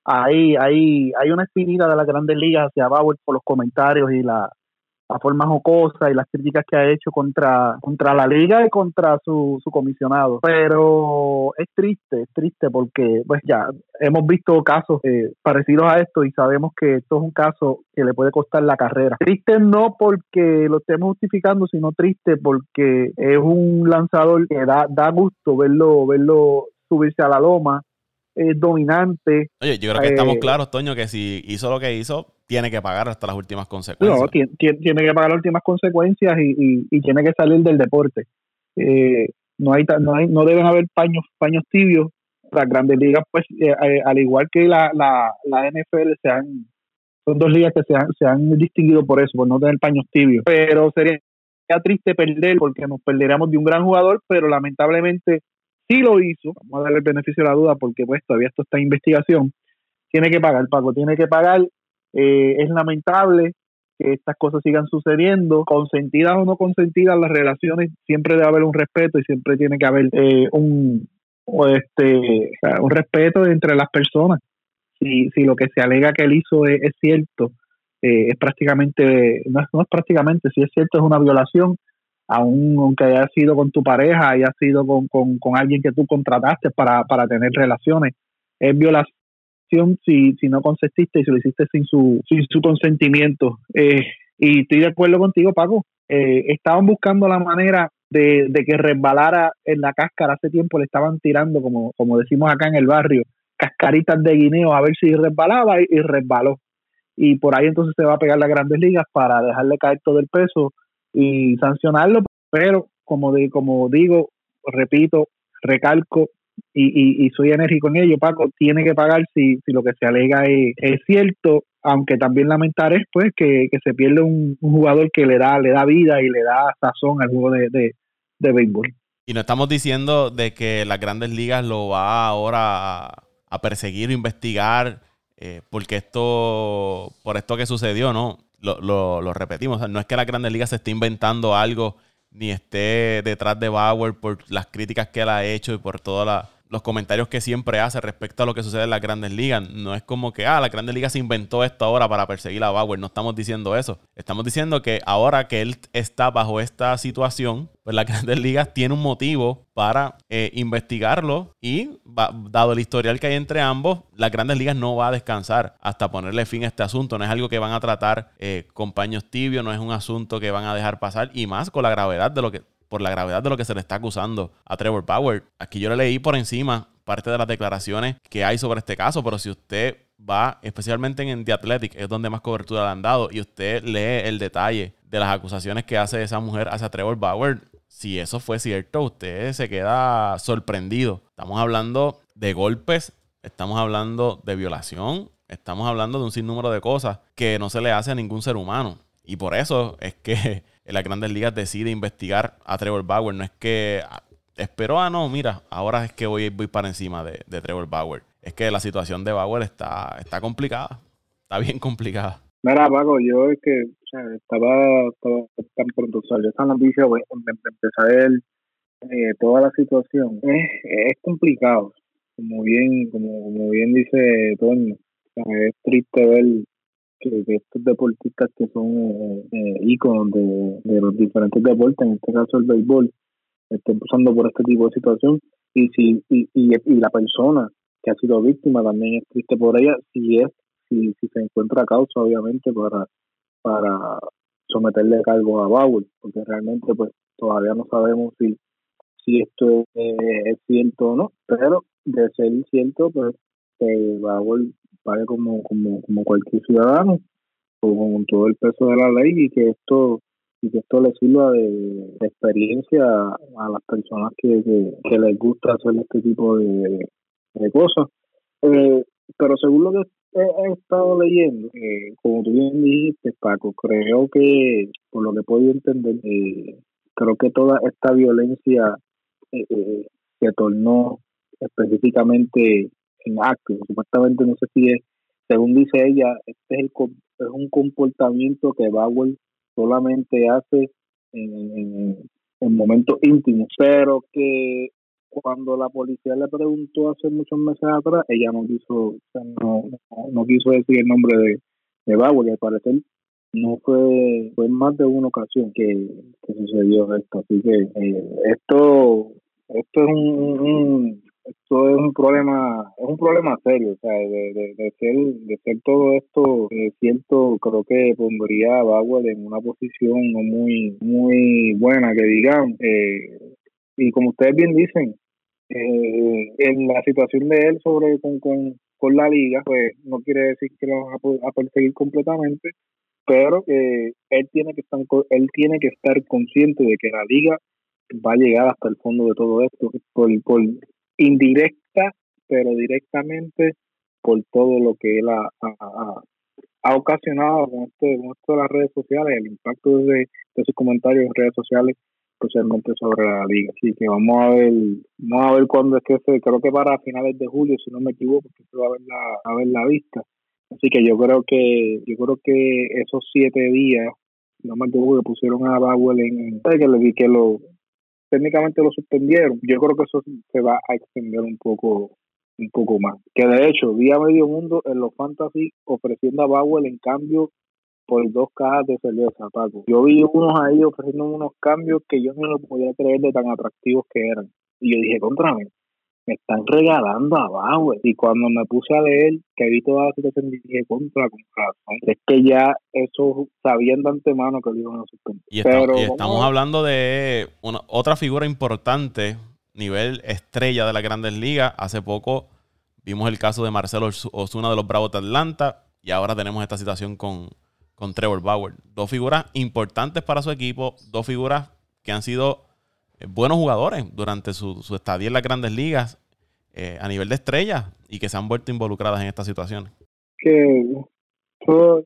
Ahí, ahí, hay una espinita de las grandes ligas hacia Bauer por los comentarios y la, la forma jocosa y las críticas que ha hecho contra, contra la liga y contra su, su comisionado. Pero es triste, es triste porque pues ya hemos visto casos eh, parecidos a esto y sabemos que esto es un caso que le puede costar la carrera. Triste no porque lo estemos justificando, sino triste porque es un lanzador que da, da gusto verlo, verlo subirse a la loma, es dominante. Oye, yo creo que estamos eh, claros, Toño, que si hizo lo que hizo, tiene que pagar hasta las últimas consecuencias. No, tiene, que pagar las últimas consecuencias y, y, tiene que salir del deporte. Eh, no hay no hay no deben haber paños paños tibios las grandes ligas pues eh, al igual que la, la, la NFL se han son dos ligas que se han, se han distinguido por eso por no tener paños tibios pero sería triste perder porque nos perderíamos de un gran jugador pero lamentablemente si lo hizo, vamos a darle el beneficio de la duda porque pues todavía esto está en investigación, tiene que pagar, Paco, tiene que pagar. Eh, es lamentable que estas cosas sigan sucediendo, consentidas o no consentidas las relaciones, siempre debe haber un respeto y siempre tiene que haber eh, un, este, un respeto entre las personas. Si, si lo que se alega que él hizo es, cierto, eh, es prácticamente, no no es prácticamente, si es cierto es una violación, aún aunque haya sido con tu pareja, haya sido con, con, alguien que tú contrataste para, para tener relaciones, es violación si, si no consentiste y si lo hiciste sin su, sin su consentimiento. Eh, y estoy de acuerdo contigo, Paco. Eh, estaban buscando la manera de, de, que resbalara en la cáscara. Hace tiempo le estaban tirando, como, como decimos acá en el barrio, cascaritas de guineo a ver si resbalaba y, y resbaló. Y por ahí entonces se va a pegar las grandes ligas para dejarle caer todo el peso y sancionarlo Pero como, de, como digo, repito, recalco y, y, soy enérgico en ello, Paco, tiene que pagar si, si lo que se alega es, cierto, aunque también lamentar es pues que, se pierde un, jugador que le da, le da vida y le da sazón al juego de, de, béisbol. Y no estamos diciendo de que las grandes ligas lo va ahora a, perseguir o investigar eh, porque esto, por esto que sucedió, ¿no? Lo, lo, lo repetimos, no es que las grandes ligas se esté inventando algo ni esté detrás de Bauer por las críticas que él ha hecho y por todos los comentarios que siempre hace respecto a lo que sucede en las grandes ligas. No es como que, ah, la grandes ligas se inventó esto ahora para perseguir a Bauer. No estamos diciendo eso. Estamos diciendo que ahora que él está bajo esta situación, pues la Grandes Ligas tiene un motivo para eh, investigarlo y dado el historial que hay entre ambos, las Grandes Ligas no va a descansar hasta ponerle fin a este asunto. No es algo que van a tratar eh, con paños tibios, no es un asunto que van a dejar pasar y más con la gravedad de lo que por la gravedad de lo que se le está acusando a Trevor Bauer. Aquí yo le leí por encima parte de las declaraciones que hay sobre este caso, pero si usted va, especialmente en The Athletic, es donde más cobertura le han dado, y usted lee el detalle de las acusaciones que hace esa mujer hacia Trevor Bauer, si eso fue cierto, usted se queda sorprendido. Estamos hablando de golpes, estamos hablando de violación, estamos hablando de un sinnúmero de cosas que no se le hace a ningún ser humano. Y por eso es que en las grandes ligas decide investigar a Trevor Bauer. No es que ah, esperó, ah, no, mira, ahora es que voy, voy para encima de, Trevor Bauer. Es que la situación de Bauer está, está complicada, está bien complicada. Mira, Paco, yo es que estaba, tan pronto salió esa noticia, empecé a ver eh, toda la situación. Es, es complicado, como bien como, bien dice Toño. es triste ver que, estos deportistas que son eh, eh, íconos de, de los diferentes deportes, en este caso el béisbol, estén pasando por este tipo de situación. Y si y, y, y la persona que ha sido víctima también es triste por ella si es si, si se encuentra causa, obviamente, para, para someterle cargo a Bauer, porque realmente pues todavía no sabemos si, si esto es, cierto o no, pero de ser cierto, pues que Bauer pague como, como, como cualquier ciudadano, con todo el peso de la ley y que esto y que esto le sirva de, experiencia a, las personas que, que, les gusta hacer este tipo de, cosas. Eh, pero según lo que he, estado leyendo, eh, como tú bien dijiste, Paco, creo que, por lo que he podido entender, eh, creo que toda esta violencia eh, se tornó específicamente en actos. Supuestamente, no sé si es, según dice ella, este es, el, es un comportamiento que Bauer solamente hace en, en, en momentos íntimos, pero que cuando la policía le preguntó hace muchos meses atrás, ella no quiso, no, no, quiso decir el nombre de, de Bauer y al parecer no fue, fue más de una ocasión que, sucedió esto. Así que eh, esto, esto es un, esto es un problema, es un problema serio, o sea, de, de, de ser, de ser todo esto eh, cierto, creo que pondría a Bauer en una posición muy, muy buena, que digamos, eh, y como ustedes bien dicen, eh, en la situación de él sobre con, con, con, la liga, pues no quiere decir que lo van a, perseguir completamente, pero que él tiene que estar él tiene que estar consciente de que la liga va a llegar hasta el fondo de todo esto por, por indirecta pero directamente por todo lo que él ha, ocasionado con, este, con esto de las redes sociales, el impacto de, de sus comentarios en redes sociales especialmente sobre la liga. Así que vamos a ver, vamos a ver cuándo es que se, creo que para finales de julio, si no me equivoco, que se va a ver la, a ver la vista. Así que yo creo que, yo creo que esos siete días, no me equivoco, que pusieron a Bauer en, que le que lo, técnicamente lo suspendieron. Yo creo que eso se va a extender un poco un poco más. Que de hecho, vi a medio mundo en los fantasy ofreciendo a Bauer en cambio por dos cajas de cerveza, Paco. Yo vi unos ahí ofreciendo unos cambios que yo no lo podía creer de tan atractivos que eran. Y yo dije, contra mí, me están regalando abajo. Y cuando me puse a leer, que vi toda la situación, dije, contra, con razón. Es que ya eso sabían de antemano que lo iban a suspender. Y, estamos hablando de una, otra figura importante, nivel estrella de las grandes ligas. Hace poco vimos el caso de Marcelo Osuna de los Bravos de Atlanta. Y ahora tenemos esta situación con con Trevor Bauer. Dos figuras importantes para su equipo, dos figuras que han sido buenos jugadores durante su, su estadía en las grandes ligas eh, a nivel de estrellas y que se han vuelto involucradas en estas situaciones. Que todo,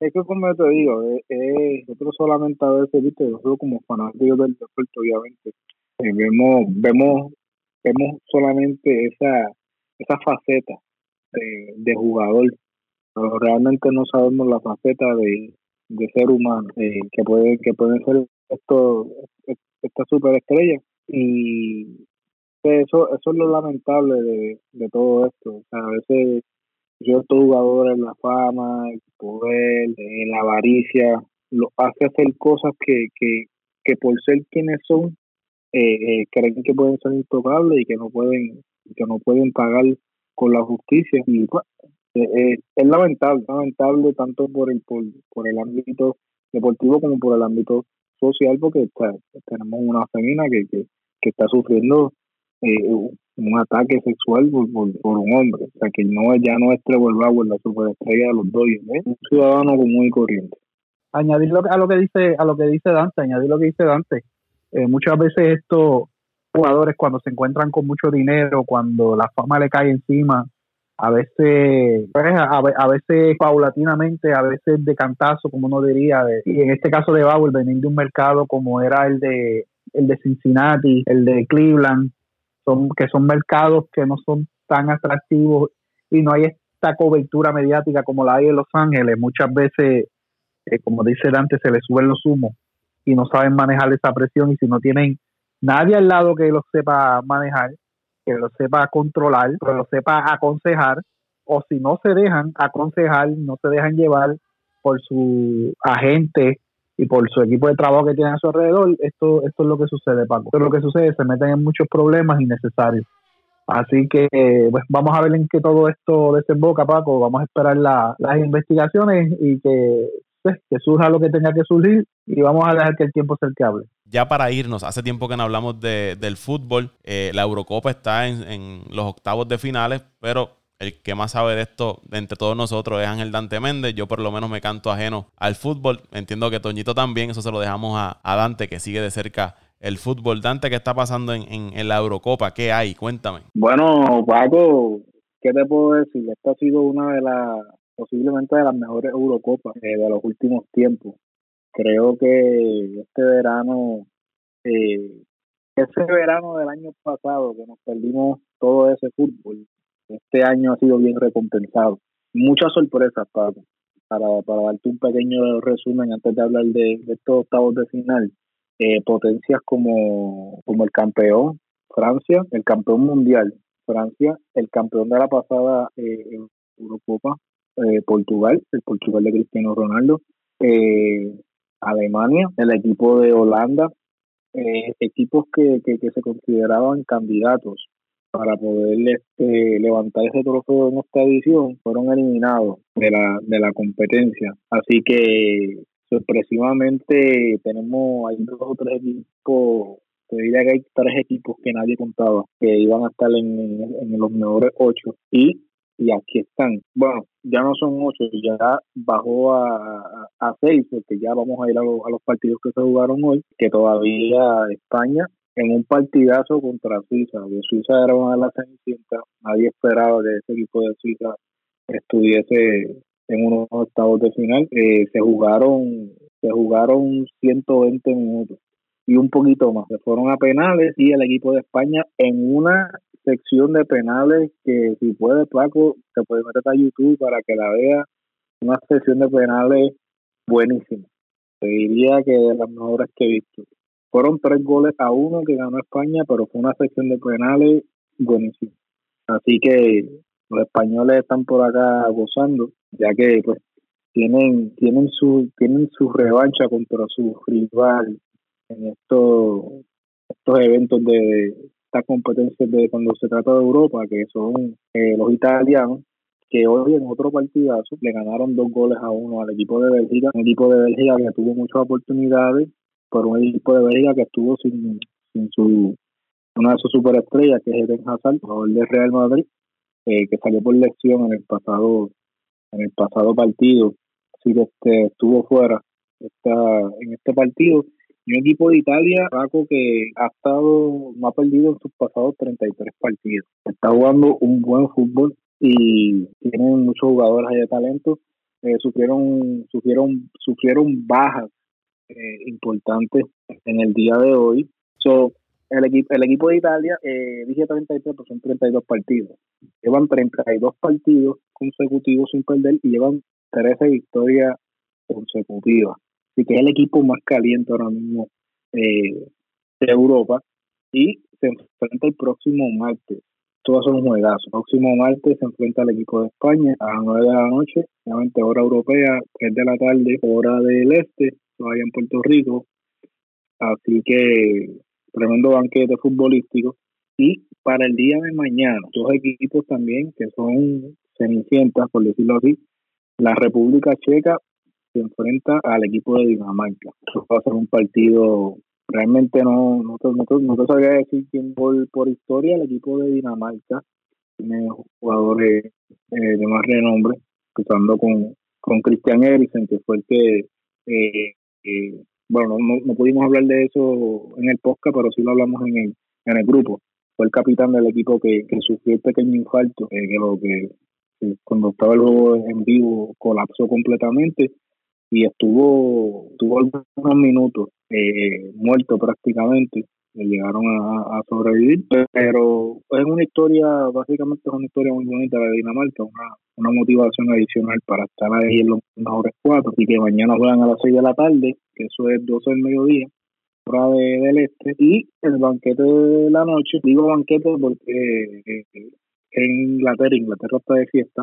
es que como te digo, eh, nosotros solamente a veces, viste, nosotros como fanáticos del deporte, obviamente, vemos, vemos, vemos solamente esa, esa faceta de, de jugador, pero realmente no sabemos la faceta de, de ser humano eh, que puede que pueden ser estos estas superestrellas y eso eso es lo lamentable de, de todo esto. A veces yo estos jugadores la fama el poder eh, la avaricia lo hace hacer cosas que que, que por ser quienes son eh, creen que pueden ser intocables y que no pueden que no pueden pagar con la justicia. Y pues, eh, eh, es lamentable, lamentable tanto por el por, por el ámbito deportivo como por el ámbito social porque tenemos una femina que, que, está sufriendo eh, un ataque sexual por, un hombre, o sea que no ya no es Trevor Bauer la superestrella de los Dodgers, es un ciudadano común y corriente. Añadir a lo que dice a lo que dice Dante, añadir lo que dice Dante, muchas veces estos jugadores cuando se encuentran con mucho dinero, cuando la fama le cae encima, a veces, pues, a, veces paulatinamente, a veces de cantazo, como uno diría, y en este caso de Bauer, venir de un mercado como era el de el de Cincinnati, el de Cleveland, son que son mercados que no son tan atractivos y no hay esta cobertura mediática como la hay en Los Ángeles. Muchas veces, eh, como dice Dante, se les suben los humos y no saben manejar esa presión y si no tienen nadie al lado que los sepa manejar, que lo sepa controlar, que lo sepa aconsejar, o si no se dejan aconsejar, no se dejan llevar por su agente y por su equipo de trabajo que tienen a su alrededor, esto, esto es lo que sucede, Paco. Pero lo que sucede, se meten en muchos problemas innecesarios. Así que pues vamos a ver en qué todo esto desemboca, Paco. Vamos a esperar las investigaciones y que, pues, que surja lo que tenga que surgir y vamos a dejar que el tiempo sea el que hable ya para irnos, hace tiempo que no hablamos de, del fútbol. Eh, la Eurocopa está en, los octavos de finales, pero el que más sabe de esto de entre todos nosotros es Ángel Dante Méndez. Yo por lo menos me canto ajeno al fútbol. Entiendo que Toñito también, eso se lo dejamos a, Dante, que sigue de cerca el fútbol. Dante, ¿qué está pasando en, en, la Eurocopa? ¿Qué hay? Cuéntame. Bueno, Paco, ¿qué te puedo decir? Esta ha sido una de las, posiblemente de las mejores Eurocopas eh, de los últimos tiempos creo que este verano, eh, ese verano del año pasado que nos perdimos todo ese fútbol, este año ha sido bien recompensado. Muchas sorpresas, para, para, para darte un pequeño resumen antes de hablar de, estos octavos de final. Eh, potencias como, como el campeón Francia, el campeón mundial Francia, el campeón de la pasada eh, Eurocopa eh, Portugal, el Portugal de Cristiano Ronaldo, eh, Alemania, el equipo de Holanda, eh, equipos que, que, se consideraban candidatos para poder este, levantar ese trofeo en esta edición fueron eliminados de la, de la competencia. Así que sorpresivamente tenemos, hay dos o tres equipos, te diría que hay tres equipos que nadie contaba que iban a estar en, en los mejores ocho y y aquí están. Bueno, ya no son ocho, ya bajó a, a, seis, porque ya vamos a ir a, los partidos que se jugaron hoy, que todavía España en un partidazo contra Suiza, que Suiza era una de las cenicientas, nadie esperaba que ese equipo de Suiza estuviese en unos estados de final, eh, se jugaron se jugaron 120 minutos y un poquito más. Se fueron a penales y el equipo de España en una sección de penales que si puede Paco se puede meter a YouTube para que la vea una sección de penales buenísima. Te diría que de las mejores que he visto. Fueron tres goles a uno que ganó España pero fue una sección de penales buenísima. Así que los españoles están por acá gozando ya que pues tienen tienen su tienen su revancha contra su rival en estos estos eventos de estas competencias de cuando se trata de Europa, que son eh, los italianos, que hoy en otro partidazo le ganaron dos goles a uno al equipo de Bélgica, un equipo de Bélgica que tuvo muchas oportunidades, por un equipo de Bélgica que estuvo sin, sin su una de sus superestrellas, que es Eden Hazard, jugador del Real Madrid, eh, que salió por lesión en el pasado en el pasado partido, así que este, estuvo fuera está en este partido un equipo de Italia, Paco, que ha estado, no ha perdido en sus pasados 33 partidos. Está jugando un buen fútbol y tienen muchos jugadores de talento. Eh, sufrieron, sufrieron, sufrieron bajas eh, importantes en el día de hoy. So, el, equipo, el equipo de Italia, eh, dije 33, pero son 32 partidos. Llevan 32 partidos consecutivos sin perder y llevan 13 victorias consecutivas. Así que es el equipo más caliente ahora mismo eh, de Europa y se enfrenta el próximo martes. Todos son un juegazo. El próximo martes se enfrenta al equipo de España a las 9 de la noche, obviamente hora europea, 3 de la tarde, hora del este, todavía en Puerto Rico. Así que tremendo banquete futbolístico. Y para el día de mañana, dos equipos también que son cenicientas, por decirlo así. La República Checa se enfrenta al equipo de Dinamarca. Eso va a ser un partido, realmente no, no, te, no, te, sabría decir quién por, historia, el equipo de Dinamarca tiene jugadores eh, de más renombre, empezando con, con Christian Eriksen, que fue el que, eh, eh, bueno, no, no, pudimos hablar de eso en el podcast, pero sí lo hablamos en el, en el grupo. Fue el capitán del equipo que, sufrió el pequeño infarto, que lo que cuando estaba el juego en vivo colapsó completamente y estuvo, tuvo algunos minutos eh, muerto prácticamente, le llegaron a, sobrevivir, pero es una historia, básicamente es una historia muy bonita de Dinamarca, una, una motivación adicional para estar ahí en los mejores cuatro, y que mañana juegan a las seis de la tarde, que eso es 12 del mediodía, hora de, del este, y el banquete de la noche, digo banquete porque eh, en Inglaterra, Inglaterra está de fiesta,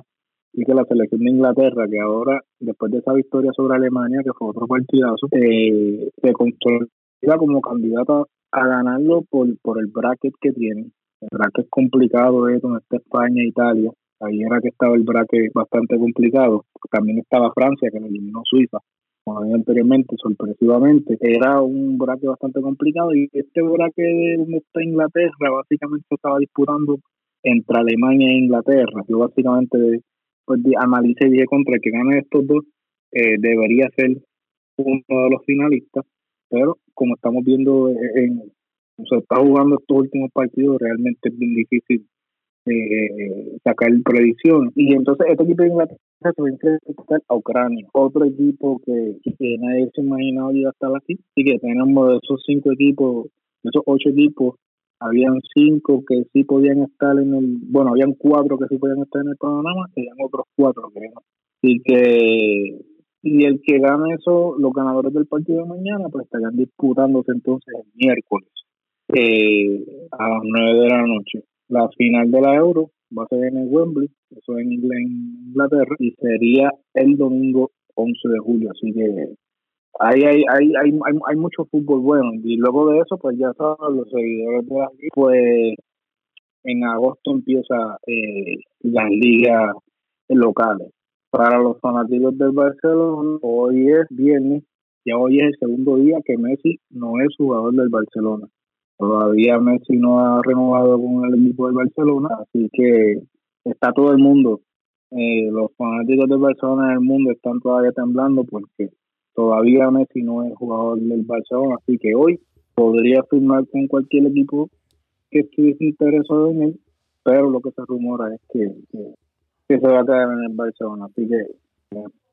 y que la selección de Inglaterra, que ahora, después de esa victoria sobre Alemania, que fue otro partidazo, eh, se consolida como candidata a ganarlo por, por el bracket que tiene. El bracket complicado es donde está España e Italia. Ahí era que estaba el bracket bastante complicado. También estaba Francia, que eliminó Suiza, como había anteriormente, sorpresivamente. Era un bracket bastante complicado y este bracket donde está Inglaterra básicamente estaba disputando entre Alemania e Inglaterra. Yo básicamente pues analice y dije contra el que gane estos dos, eh, debería ser uno de los finalistas, pero como estamos viendo en, se está jugando estos últimos partidos, realmente es bien difícil eh, sacar predicción. Y entonces este equipo de Inglaterra se va a a Ucrania, otro equipo que, nadie se imaginaba iba a estar aquí. y que tenemos esos cinco equipos, esos ocho equipos, habían cinco que sí podían estar en el, bueno, habían cuatro que sí podían estar en el panorama, y habían otros cuatro que no. Así que, y el que gane eso, los ganadores del partido de mañana, pues estarían disputándose entonces el miércoles eh, a las nueve de la noche. La final de la Euro va a ser en el Wembley, eso en Inglaterra, y sería el domingo 11 de julio, así que Ahí hay, hay, hay, hay, mucho fútbol bueno. Y luego de eso pues ya saben los seguidores de la pues en agosto empieza eh, las ligas locales. Para los fanáticos del Barcelona hoy es viernes ya hoy es el segundo día que Messi no es jugador del Barcelona. Todavía Messi no ha renovado con el equipo del Barcelona así que está todo el mundo eh, los fanáticos del Barcelona en el mundo están todavía temblando porque todavía Messi no es jugador del Barcelona, así que hoy podría firmar con cualquier equipo que estuviese interesado en él, pero lo que se rumora es que, que, se va a quedar en el Barcelona, así que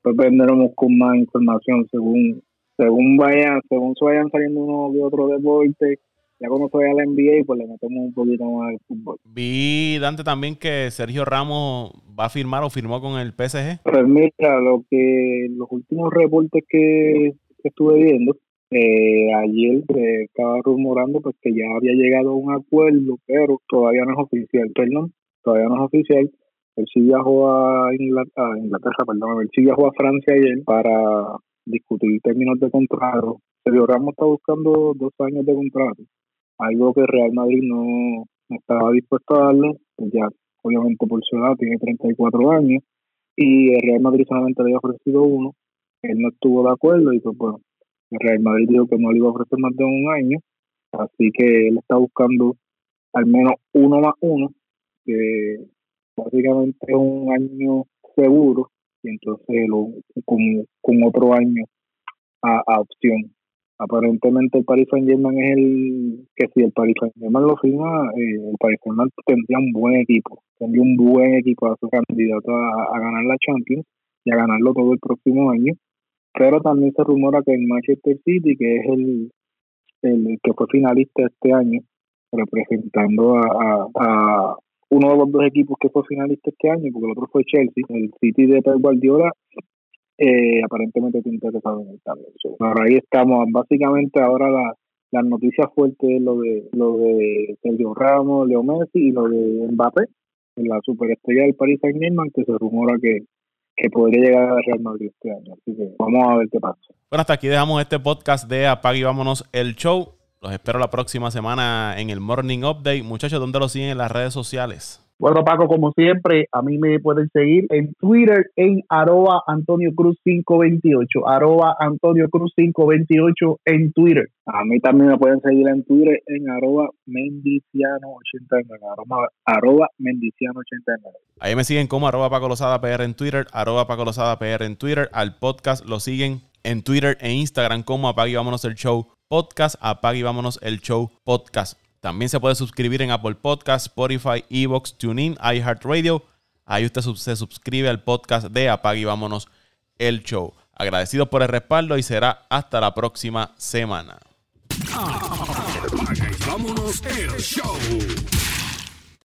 pues vendremos con más información según según vayan, según se vayan saliendo uno de otro deporte ya cuando fue a la NBA, pues le metemos un poquito más al fútbol. Vi, Dante, también que Sergio Ramos va a firmar o firmó con el PSG. Pues mira, lo que los últimos reportes que, estuve viendo, eh, ayer se estaba rumorando pues que ya había llegado a un acuerdo, pero todavía no es oficial, perdón, todavía no es oficial. Él sí viajó a Inglaterra, a Inglaterra perdón, él sí viajó a Francia ayer para discutir términos de contrato. Sergio Ramos está buscando dos años de contrato algo que Real Madrid no, estaba dispuesto a darle, pues ya obviamente por su edad tiene 34 años y el Real Madrid solamente le había ofrecido uno, él no estuvo de acuerdo y pues bueno, el Real Madrid dijo que no le iba a ofrecer más de un año, así que él está buscando al menos uno más uno, que básicamente es un año seguro y entonces lo, con, con otro año a, a opción aparentemente el Paris Saint Germain es el que si el Paris Saint Germain lo firma, eh, el Paris Saint Germain tendría un buen equipo, tendría un buen equipo a su candidato a, ganar la Champions y a ganarlo todo el próximo año. Pero también se rumora que el Manchester City, que es el, el que fue finalista este año, representando a, a, uno de los dos equipos que fue finalista este año, porque el otro fue Chelsea, el City de Pep Guardiola, eh, aparentemente tiene interesado en el también. ahora ahí estamos, básicamente ahora la, las noticias fuertes es lo de lo de Sergio Ramos, Leo Messi y lo de Mbappé, la superestrella del Paris Saint Germain que se rumora que, que podría llegar a Real Madrid este año. Así que vamos a ver qué pasa. Bueno, hasta aquí dejamos este podcast de Apague y Vámonos el Show. Los espero la próxima semana en el Morning Update. Muchachos, ¿dónde lo siguen en las redes sociales? Bueno, Paco, como siempre, a mí me pueden seguir en Twitter en arroba Antonio Cruz 528, arroba Antonio Cruz 528 en Twitter. A mí también me pueden seguir en Twitter en arroba Mendiciano89, arroba, Mendiciano89. Ahí me siguen como arroba Paco Lozada PR en Twitter, arroba Paco Lozada PR en Twitter. Al podcast lo siguen en Twitter e Instagram como Apague y Vámonos el Show Podcast, Apague y Vámonos el Show Podcast. También se puede suscribir en Apple Podcasts, Spotify, Evox, TuneIn, iHeartRadio. Ahí usted se suscribe al podcast de Apague y Vámonos el Show. Agradecidos por el respaldo y será hasta la próxima semana. Vámonos el Show.